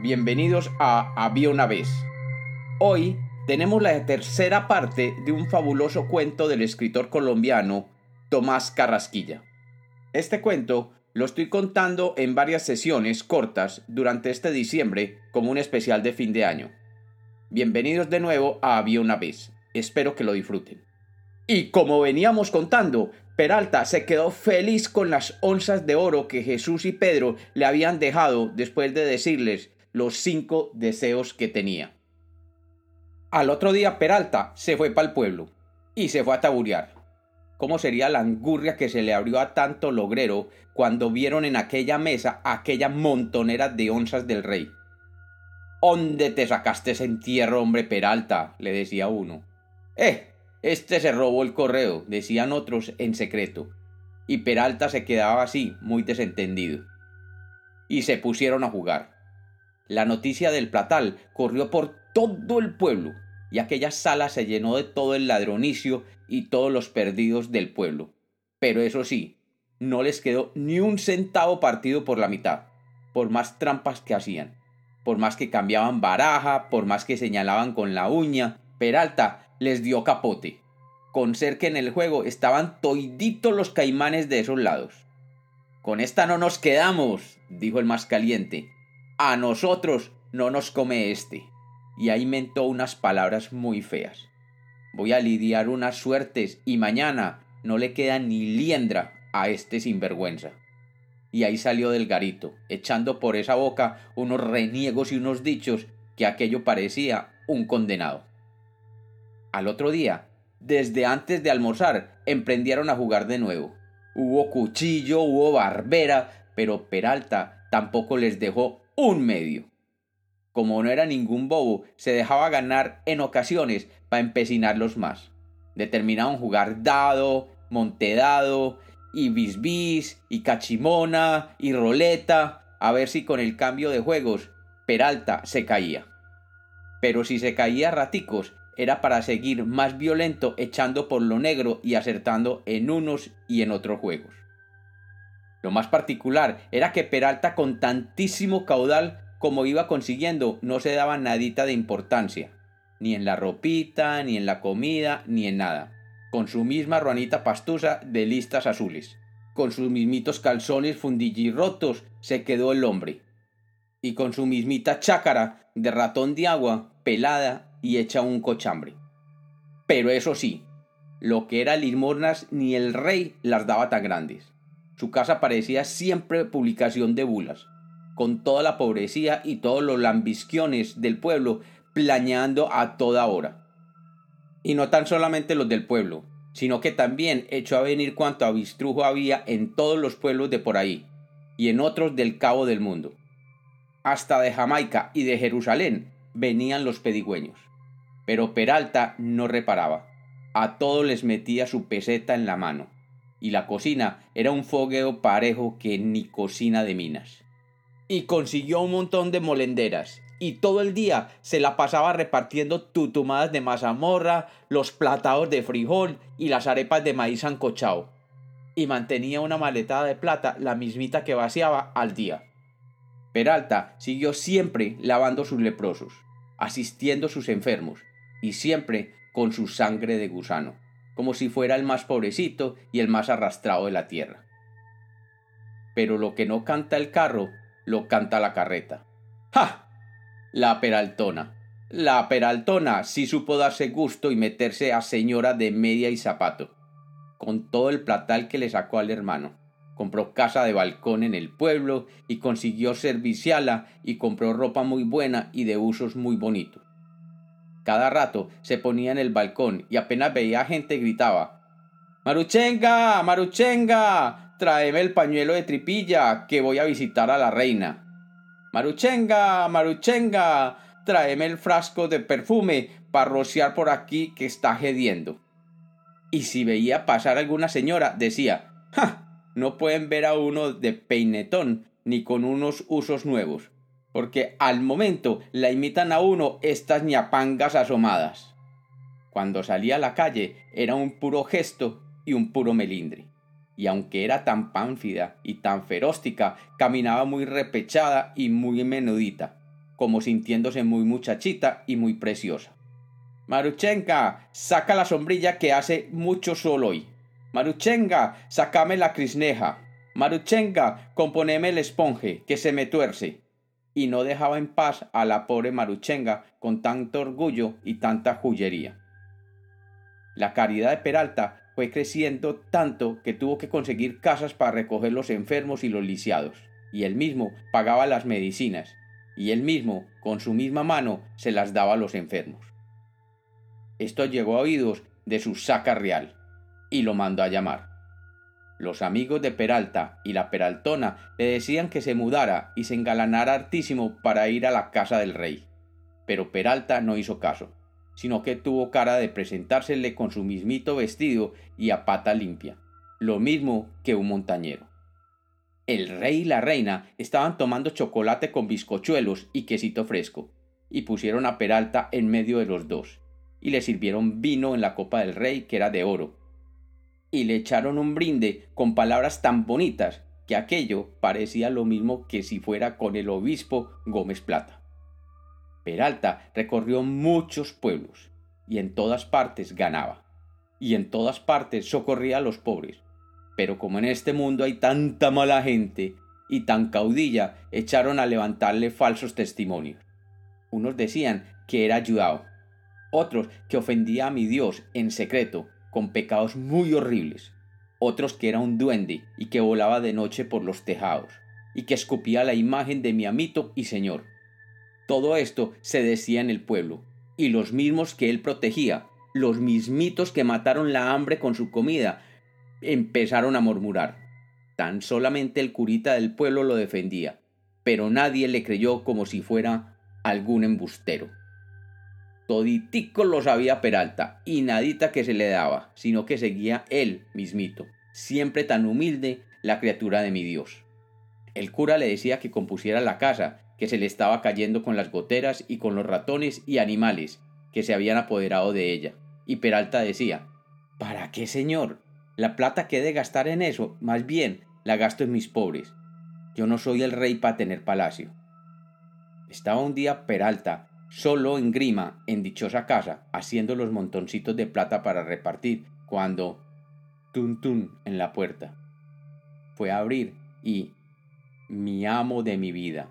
bienvenidos a Había una vez. Hoy tenemos la tercera parte de un fabuloso cuento del escritor colombiano Tomás Carrasquilla. Este cuento lo estoy contando en varias sesiones cortas durante este diciembre como un especial de fin de año. Bienvenidos de nuevo a Había una vez. Espero que lo disfruten. Y como veníamos contando, Peralta se quedó feliz con las onzas de oro que Jesús y Pedro le habían dejado después de decirles los cinco deseos que tenía. Al otro día Peralta se fue para el pueblo y se fue a taburear. ¿Cómo sería la angurria que se le abrió a tanto logrero cuando vieron en aquella mesa aquella montonera de onzas del rey? ¿Dónde te sacaste ese entierro, hombre Peralta? le decía uno. Eh, este se robó el correo, decían otros en secreto. Y Peralta se quedaba así, muy desentendido. Y se pusieron a jugar. La noticia del platal corrió por todo el pueblo, y aquella sala se llenó de todo el ladronicio y todos los perdidos del pueblo. Pero eso sí, no les quedó ni un centavo partido por la mitad, por más trampas que hacían, por más que cambiaban baraja, por más que señalaban con la uña, Peralta les dio capote, con ser que en el juego estaban toiditos los caimanes de esos lados. Con esta no nos quedamos, dijo el más caliente, a nosotros no nos come este. Y ahí mentó unas palabras muy feas. Voy a lidiar unas suertes y mañana no le queda ni liendra a este sinvergüenza. Y ahí salió del garito, echando por esa boca unos reniegos y unos dichos que aquello parecía un condenado. Al otro día, desde antes de almorzar, emprendieron a jugar de nuevo. Hubo cuchillo, hubo barbera, pero Peralta tampoco les dejó un medio. Como no era ningún bobo, se dejaba ganar en ocasiones para empecinarlos más. Determinaban jugar dado, montedado, y bisbis, y cachimona, y roleta, a ver si con el cambio de juegos Peralta se caía. Pero si se caía raticos, era para seguir más violento echando por lo negro y acertando en unos y en otros juegos. Lo más particular era que Peralta con tantísimo caudal como iba consiguiendo no se daba nadita de importancia, ni en la ropita, ni en la comida, ni en nada, con su misma ruanita pastusa de listas azules, con sus mismitos calzones fundillirrotos se quedó el hombre, y con su mismita chácara de ratón de agua pelada y hecha un cochambre. Pero eso sí, lo que era limosnas ni el rey las daba tan grandes. Su casa parecía siempre publicación de bulas, con toda la pobrecía y todos los lambisquiones del pueblo planeando a toda hora. Y no tan solamente los del pueblo, sino que también echó a venir cuanto avistrujo había en todos los pueblos de por ahí, y en otros del cabo del mundo. Hasta de Jamaica y de Jerusalén venían los pedigüeños. Pero Peralta no reparaba. A todos les metía su peseta en la mano y la cocina era un fogueo parejo que ni cocina de minas. Y consiguió un montón de molenderas, y todo el día se la pasaba repartiendo tutumadas de mazamorra, los platados de frijol y las arepas de maíz ancochao. Y mantenía una maletada de plata, la mismita que vaciaba al día. Peralta siguió siempre lavando sus leprosos, asistiendo sus enfermos, y siempre con su sangre de gusano como si fuera el más pobrecito y el más arrastrado de la tierra. Pero lo que no canta el carro, lo canta la carreta. ¡Ja! La peraltona. La peraltona sí supo darse gusto y meterse a señora de media y zapato, con todo el platal que le sacó al hermano. Compró casa de balcón en el pueblo y consiguió serviciala y compró ropa muy buena y de usos muy bonitos. Cada rato se ponía en el balcón y apenas veía gente gritaba Maruchenga, Maruchenga, tráeme el pañuelo de tripilla que voy a visitar a la reina. Maruchenga, Maruchenga, tráeme el frasco de perfume para rociar por aquí que está gediendo. Y si veía pasar alguna señora, decía, ¡Ja! No pueden ver a uno de peinetón ni con unos usos nuevos porque al momento la imitan a uno estas ñapangas asomadas. Cuando salía a la calle era un puro gesto y un puro melindre. Y aunque era tan pánfida y tan feróstica, caminaba muy repechada y muy menudita. como sintiéndose muy muchachita y muy preciosa. Maruchenga, saca la sombrilla que hace mucho sol hoy. Maruchenga, sacame la crisneja. Maruchenga, componeme el esponje, que se me tuerce. Y no dejaba en paz a la pobre Maruchenga con tanto orgullo y tanta jullería. La caridad de Peralta fue creciendo tanto que tuvo que conseguir casas para recoger los enfermos y los lisiados, y él mismo pagaba las medicinas, y él mismo, con su misma mano, se las daba a los enfermos. Esto llegó a oídos de su saca real, y lo mandó a llamar. Los amigos de Peralta y la Peraltona le decían que se mudara y se engalanara hartísimo para ir a la casa del rey. Pero Peralta no hizo caso sino que tuvo cara de presentársele con su mismito vestido y a pata limpia, lo mismo que un montañero. El rey y la reina estaban tomando chocolate con bizcochuelos y quesito fresco, y pusieron a Peralta en medio de los dos, y le sirvieron vino en la copa del rey que era de oro, y le echaron un brinde con palabras tan bonitas que aquello parecía lo mismo que si fuera con el obispo Gómez Plata. Peralta recorrió muchos pueblos y en todas partes ganaba, y en todas partes socorría a los pobres. Pero como en este mundo hay tanta mala gente y tan caudilla, echaron a levantarle falsos testimonios. Unos decían que era ayudado, otros que ofendía a mi Dios en secreto, con pecados muy horribles, otros que era un duende y que volaba de noche por los tejados, y que escupía la imagen de mi amito y señor, todo esto se decía en el pueblo, y los mismos que él protegía, los mismitos que mataron la hambre con su comida, empezaron a murmurar. Tan solamente el curita del pueblo lo defendía, pero nadie le creyó como si fuera algún embustero. Toditico lo sabía Peralta, y nadita que se le daba, sino que seguía él mismito, siempre tan humilde, la criatura de mi Dios. El cura le decía que compusiera la casa, que se le estaba cayendo con las goteras y con los ratones y animales que se habían apoderado de ella. Y Peralta decía ¿Para qué, señor? La plata que he de gastar en eso, más bien la gasto en mis pobres. Yo no soy el rey para tener palacio. Estaba un día Peralta, solo en grima, en dichosa casa, haciendo los montoncitos de plata para repartir, cuando tun tun en la puerta. Fue a abrir y mi amo de mi vida,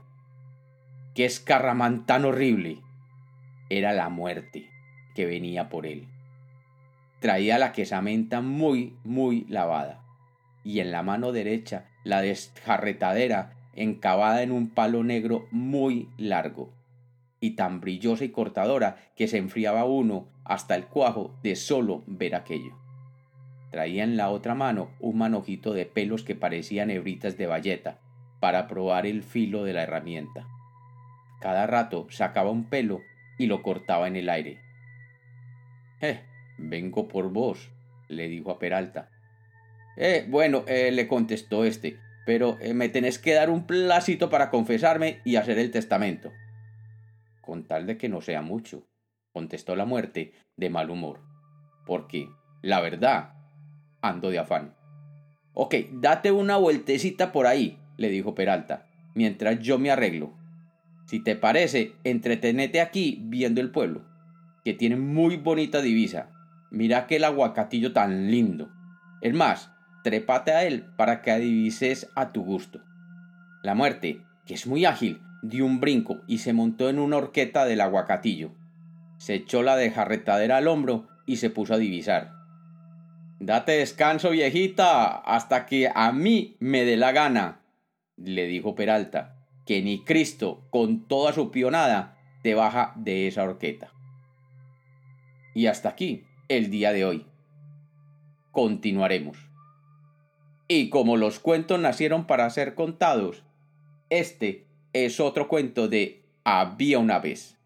qué escarramán tan horrible. Era la muerte que venía por él. Traía la quesamenta muy, muy lavada, y en la mano derecha la desjarretadera encavada en un palo negro muy largo, y tan brillosa y cortadora que se enfriaba uno hasta el cuajo de solo ver aquello. Traía en la otra mano un manojito de pelos que parecían hebritas de bayeta, para probar el filo de la herramienta. Cada rato sacaba un pelo y lo cortaba en el aire. Eh, vengo por vos, le dijo a Peralta. Eh, bueno, eh, le contestó este, pero eh, me tenés que dar un placito para confesarme y hacer el testamento. Con tal de que no sea mucho, contestó la muerte de mal humor. Porque, la verdad, ando de afán. Ok, date una vueltecita por ahí, le dijo Peralta, mientras yo me arreglo. Si te parece, entretenete aquí viendo el pueblo, que tiene muy bonita divisa. Mira aquel aguacatillo tan lindo. Es más, trépate a él para que adivises a tu gusto. La muerte, que es muy ágil, dio un brinco y se montó en una horqueta del aguacatillo. Se echó la de jarretadera al hombro y se puso a divisar. Date descanso, viejita, hasta que a mí me dé la gana, le dijo Peralta que ni Cristo, con toda su pionada, te baja de esa horqueta. Y hasta aquí el día de hoy. Continuaremos. Y como los cuentos nacieron para ser contados, este es otro cuento de Había una vez.